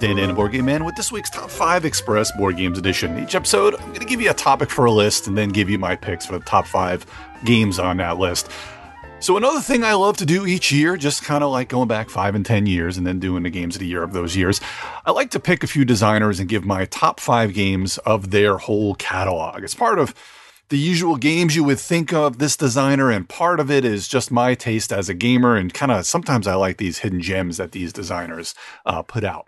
Dan Dan Board Game Man with this week's Top 5 Express Board Games Edition. Each episode, I'm going to give you a topic for a list and then give you my picks for the top 5 games on that list. So, another thing I love to do each year, just kind of like going back 5 and 10 years and then doing the games of the year of those years, I like to pick a few designers and give my top 5 games of their whole catalog. It's part of the usual games you would think of this designer, and part of it is just my taste as a gamer. And kind of sometimes I like these hidden gems that these designers uh, put out.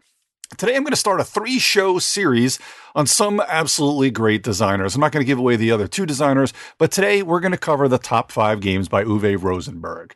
Today, I'm going to start a three show series on some absolutely great designers. I'm not going to give away the other two designers, but today we're going to cover the top five games by Uwe Rosenberg.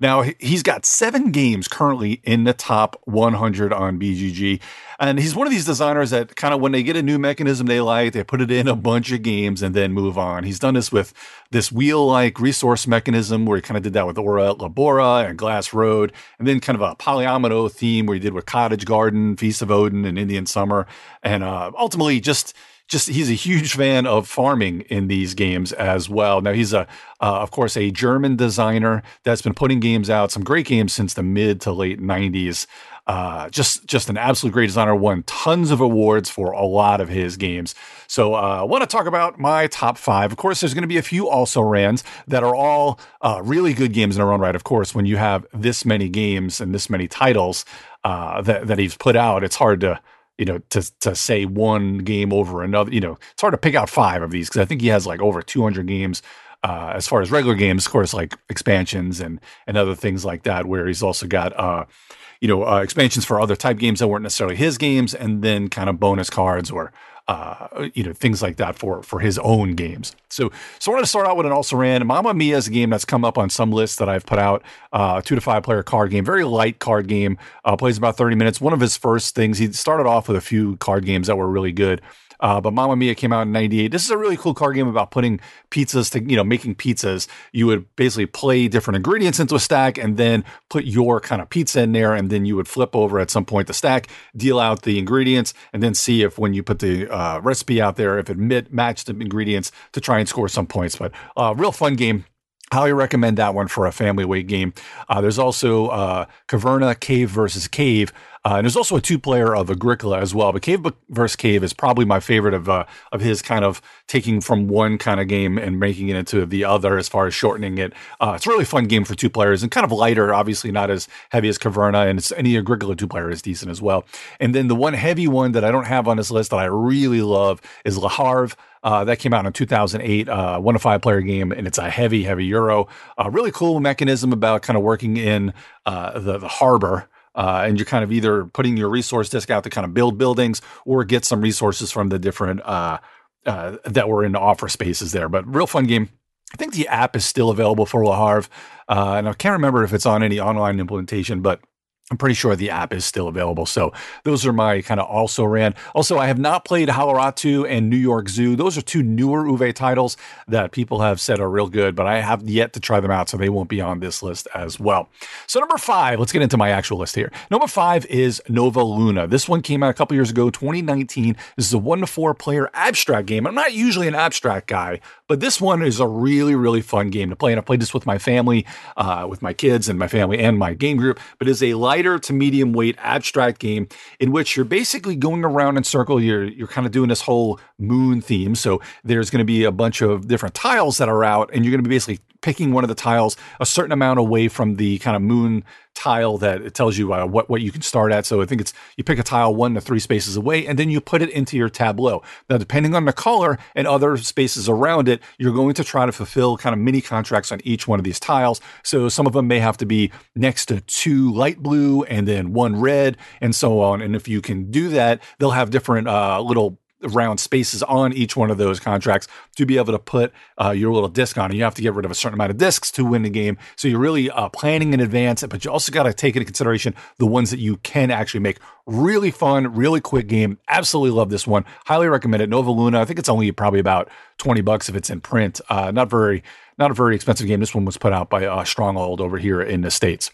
Now, he's got seven games currently in the top 100 on BGG. And he's one of these designers that kind of, when they get a new mechanism they like, they put it in a bunch of games and then move on. He's done this with this wheel like resource mechanism where he kind of did that with et Labora and Glass Road, and then kind of a polyomino theme where he did with Cottage Garden, Feast of Odin, and Indian Summer. And uh, ultimately, just just he's a huge fan of farming in these games as well. Now he's a uh, of course a German designer that's been putting games out, some great games since the mid to late 90s. Uh, just just an absolute great designer. Won tons of awards for a lot of his games. So uh, I want to talk about my top five. Of course, there's going to be a few also rans that are all uh, really good games in their own right. Of course, when you have this many games and this many titles uh, that that he's put out, it's hard to you know, to to say one game over another. You know, it's hard to pick out five of these because I think he has like over 200 games uh, as far as regular games, of course, like expansions and and other things like that. Where he's also got uh, you know, uh, expansions for other type games that weren't necessarily his games, and then kind of bonus cards or uh, you know, things like that for for his own games. So, so I want to start out with an also ran. Mamma Mia is a game that's come up on some lists that I've put out. Uh, two to five player card game, very light card game. Uh, plays about thirty minutes. One of his first things. He started off with a few card games that were really good. Uh, but Mamma Mia came out in '98. This is a really cool card game about putting pizzas to, you know, making pizzas. You would basically play different ingredients into a stack and then put your kind of pizza in there, and then you would flip over at some point the stack, deal out the ingredients, and then see if when you put the uh, recipe out there, if it mit- matched the ingredients to try and score some points. But uh, real fun game. Highly recommend that one for a family weight game. Uh, there's also uh, Caverna Cave versus Cave, uh, and there's also a two player of Agricola as well. But Cave versus Cave is probably my favorite of uh, of his kind of taking from one kind of game and making it into the other as far as shortening it. Uh, it's a really fun game for two players and kind of lighter, obviously not as heavy as Caverna, and any Agricola two player is decent as well. And then the one heavy one that I don't have on this list that I really love is Le Havre. Uh, that came out in 2008, uh, one to five player game, and it's a heavy, heavy Euro. A really cool mechanism about kind of working in uh, the, the harbor. Uh, and you're kind of either putting your resource disk out to kind of build buildings or get some resources from the different uh, uh, that were in offer spaces there. But real fun game. I think the app is still available for Le Havre, and I can't remember if it's on any online implementation, but I'm pretty sure the app is still available. So those are my kind of also ran. Also, I have not played Hallertau and New York Zoo. Those are two newer Uwe titles that people have said are real good, but I have yet to try them out, so they won't be on this list as well. So number five, let's get into my actual list here. Number five is Nova Luna. This one came out a couple years ago, 2019. This is a one to four player abstract game. I'm not usually an abstract guy, but this one is a really, really fun game to play. And I played this with my family, uh, with my kids and my family and my game group. But it's a lighter to medium weight abstract game in which you're basically going around in circle. You're you're kind of doing this whole moon theme. So there's going to be a bunch of different tiles that are out, and you're going to be basically picking one of the tiles a certain amount away from the kind of moon tile that it tells you uh, what what you can start at. So I think it's you pick a tile one to three spaces away, and then you put it into your tableau. Now, depending on the color and other spaces around it, you're going to try to fulfill kind of mini contracts on each one of these tiles. So some of them may have to be next to two light blue and then one red, and so on. And if you can do that, they'll have different uh, little round spaces on each one of those contracts to be able to put uh, your little disc on. And you have to get rid of a certain amount of discs to win the game. So you're really uh, planning in advance, but you also got to take into consideration the ones that you can actually make. Really fun, really quick game. Absolutely love this one. Highly recommend it. Nova Luna. I think it's only probably about 20 bucks if it's in print. Uh, not very, not a very expensive game. This one was put out by uh, Stronghold over here in the States.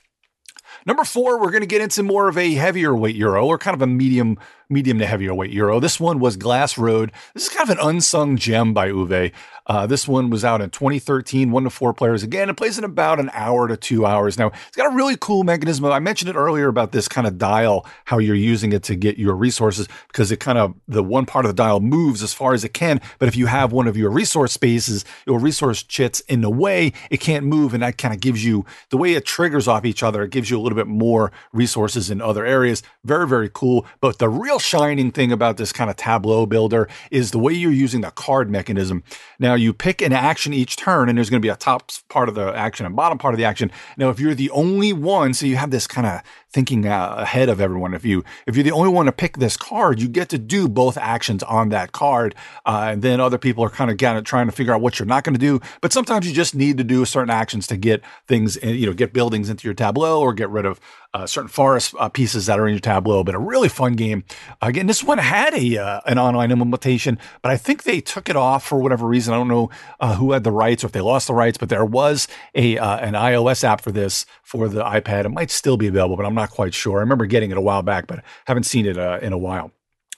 Number four, we're going to get into more of a heavier weight euro or kind of a medium medium to heavier weight Euro. This one was Glass Road. This is kind of an unsung gem by Uwe. Uh, this one was out in 2013, one to four players. Again, it plays in about an hour to two hours. Now, it's got a really cool mechanism. I mentioned it earlier about this kind of dial, how you're using it to get your resources, because it kind of, the one part of the dial moves as far as it can. But if you have one of your resource spaces, your resource chits in the way, it can't move. And that kind of gives you, the way it triggers off each other, it gives you a little bit more resources in other areas. Very, very cool. But the real shining thing about this kind of tableau builder is the way you're using the card mechanism. Now, you pick an action each turn, and there's going to be a top part of the action and bottom part of the action. Now, if you're the only one, so you have this kind of thinking uh, ahead of everyone. If you if you're the only one to pick this card, you get to do both actions on that card, uh, and then other people are kind of kind of trying to figure out what you're not going to do. But sometimes you just need to do certain actions to get things, you know, get buildings into your tableau or get rid of uh, certain forest uh, pieces that are in your tableau. But a really fun game. Again, this one had a uh, an online implementation, but I think they took it off for whatever reason. I don't know uh, who had the rights or if they lost the rights, but there was a uh, an iOS app for this for the iPad. It might still be available, but I'm not quite sure. I remember getting it a while back, but haven't seen it uh, in a while.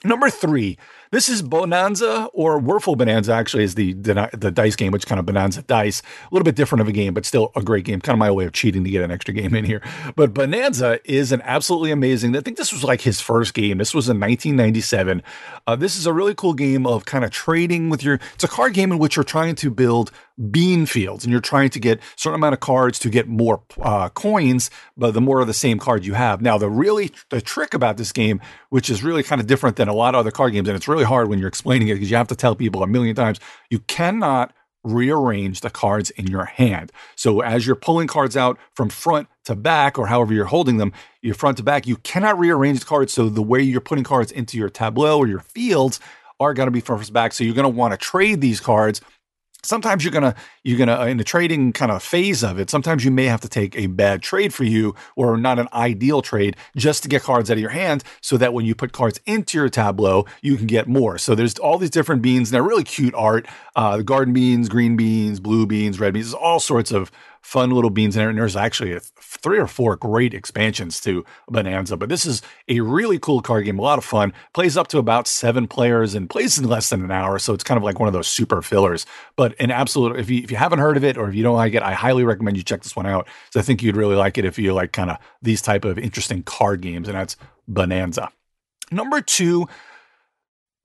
Number three, this is Bohnanza or Würfel Bohnanza, actually, is the, the, dice game, which kind of Bohnanza dice. A little bit different of a game, but still a great game. Kind of my way of cheating to get an extra game in here. But Bohnanza is an absolutely amazing. I think this was like his first game. This was in 1997. Uh, this is a really cool game of kind of trading with your. It's a card game in which you're trying to build bean fields and you're trying to get certain amount of cards to get more uh, coins but the more of the same card you have. Now the really the trick about this game which is really kind of different than a lot of other card games and it's really hard when you're explaining it because you have to tell people a million times you cannot rearrange the cards in your hand. So as you're pulling cards out from front to back or however you're holding them your front to back you cannot rearrange the cards so the way you're putting cards into your tableau or your fields are going to be to back. So you're going to want to trade these cards sometimes you're gonna you're gonna in the trading kind of phase of it sometimes you may have to take a bad trade for you or not an ideal trade just to get cards out of your hand so that when you put cards into your tableau you can get more. So there's all these different beans and they're really cute art uh, the garden beans green beans blue beans red beans all sorts of fun little beans in there. And there's actually a, three or four great expansions to Bohnanza. But this is a really cool card game, a lot of fun. Plays up to about seven players and plays in less than an hour. So it's kind of like one of those super fillers. But an absolute, if you, if you haven't heard of it or if you don't like it, I highly recommend you check this one out. So I think you'd really like it if you like kind of these type of interesting card games. And that's Bohnanza. Number two,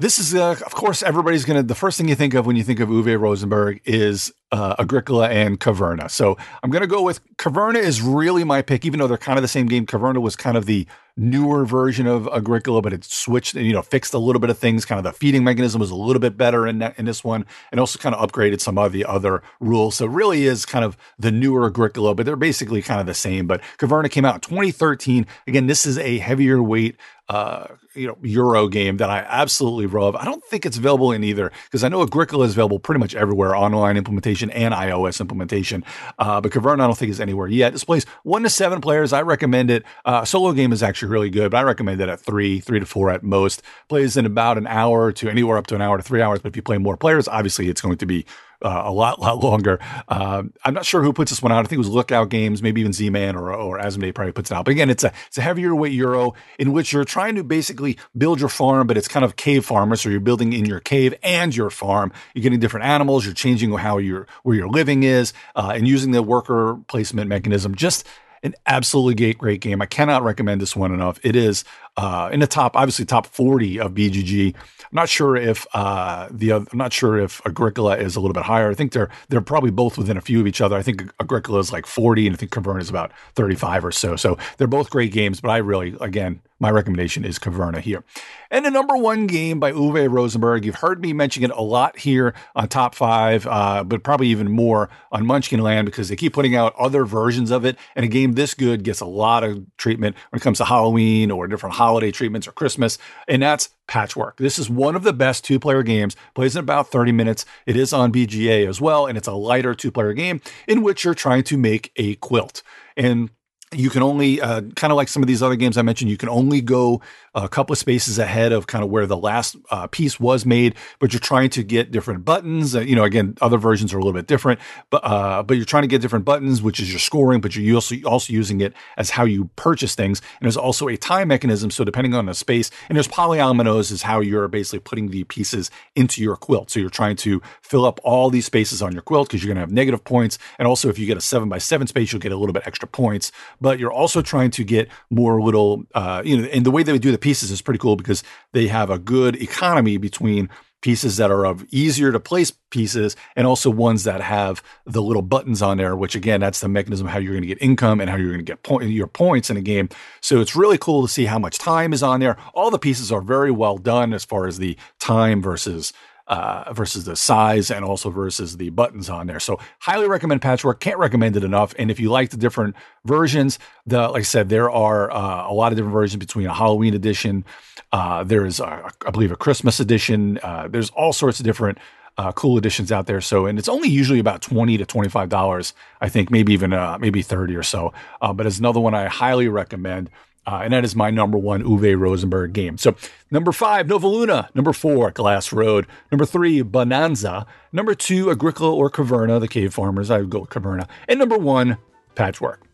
this is, uh, of course, everybody's going to, the first thing you think of when you think of Uwe Rosenberg is uh, Agricola and Caverna. So I'm going to go with Caverna is really my pick, even though they're kind of the same game. Caverna was kind of the newer version of Agricola, but it switched and, you know, fixed a little bit of things. Kind of the feeding mechanism was a little bit better in that, in this one and also kind of upgraded some of the other rules. So really is kind of the newer Agricola, but they're basically kind of the same. But Caverna came out in 2013. Again, this is a heavier weight uh, you know, Euro game that I absolutely love. I don't think it's available in either because I know Agricola is available pretty much everywhere, online implementation and iOS implementation. Uh, but Caverna, I don't think is anywhere yet. This plays one to seven players. I recommend it. Uh, solo game is actually really good, but I recommend it at three, three to four at most. Plays in about an hour to anywhere up to an hour to three hours. But if you play more players, obviously it's going to be uh, a lot, lot longer. Uh, I'm not sure who puts this one out. I think it was Lookout Games, maybe even Z-Man or, or Asmodee probably puts it out. But again, it's a it's a heavier weight euro in which you're trying to basically build your farm, but it's kind of cave farmer. So you're building in your cave and your farm. You're getting different animals. You're changing how your where your living is, uh, and using the worker placement mechanism. Just an absolutely great, great game. I cannot recommend this one enough. It is uh, in the top, obviously top 40 of BGG. I'm not sure if uh, the I'm not sure if Agricola is a little bit higher. I think they're they're probably both within a few of each other. I think Agricola is like 40, and I think Caverna is about 35 or so. So they're both great games, but I really, again, my recommendation is Caverna here. And the number one game by Uwe Rosenberg. You've heard me mention it a lot here on Top Five, uh, but probably even more on Munchkin Land because they keep putting out other versions of it. And a game this good gets a lot of treatment when it comes to Halloween or different holiday treatments or Christmas. And that's Patchwork. This is one of the best two player games, plays in about 30 minutes. It is on BGA as well, and it's a lighter two player game in which you're trying to make a quilt. And you can only uh, kind of like some of these other games I mentioned, you can only go a couple of spaces ahead of kind of where the last uh, piece was made, but you're trying to get different buttons. Uh, you know, again, other versions are a little bit different, but uh, but you're trying to get different buttons, which is your scoring, but you're also also using it as how you purchase things. And there's also a time mechanism. So depending on the space, and there's polyominoes is how you're basically putting the pieces into your quilt. So you're trying to fill up all these spaces on your quilt because you're going to have negative points, and also if you get a seven by seven space, you'll get a little bit extra points. But you're also trying to get more little, uh, you know, and the way they do the pieces is pretty cool because they have a good economy between pieces that are of easier to place pieces and also ones that have the little buttons on there which again that's the mechanism how you're going to get income and how you're going to get your points in a game. So it's really cool to see how much time is on there. All the pieces are very well done as far as the time versus uh, versus the size and also versus the buttons on there. So highly recommend Patchwork. Can't recommend it enough. And if you like the different versions, the like I said, there are uh, a lot of different versions between a Halloween edition. Uh, there's I believe a Christmas edition. Uh, there's all sorts of different. Uh, cool editions out there. So, and it's only usually about twenty to twenty five dollars. I think maybe even uh, maybe thirty or so. Uh, but it's another one I highly recommend. Uh, and that is my number one Uwe Rosenberg game. So, number five, Nova Luna. Number four, Glass Road. Number three, Bohnanza. Number two, Agricola or Caverna, the cave farmers. I would go with Caverna. And number one, Patchwork.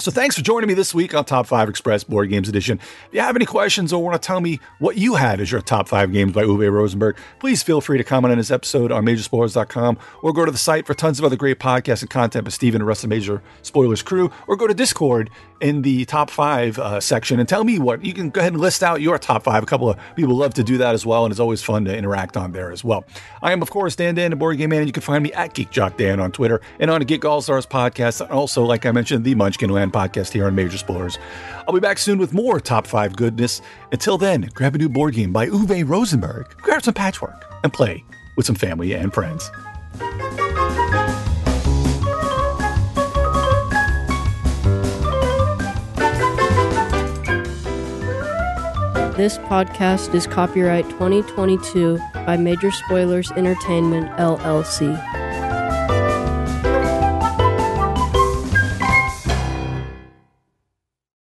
So thanks for joining me this week on Top 5 Express Board Games Edition. If you have any questions or want to tell me what you had as your top 5 games by Uwe Rosenberg, please feel free to comment on this episode on majorspoilers.com or go to the site for tons of other great podcasts and content by Steve and the rest of the Major Spoilers crew or go to Discord in the top 5 uh, section and tell me what. You can go ahead and list out your top 5. A couple of people love to do that as well and it's always fun to interact on there as well. I am, of course, Dan Dan, the Board Game Man, and you can find me at Geek Jock Dan on Twitter and on the Geek All Stars podcast and also, like I mentioned, the Munchkin Land podcast here on Major Spoilers. I'll be back soon with more top five goodness. Until then, grab a new board game by Uwe Rosenberg, grab some patchwork, and play with some family and friends. This podcast is copyright 2022 by Major Spoilers Entertainment, LLC.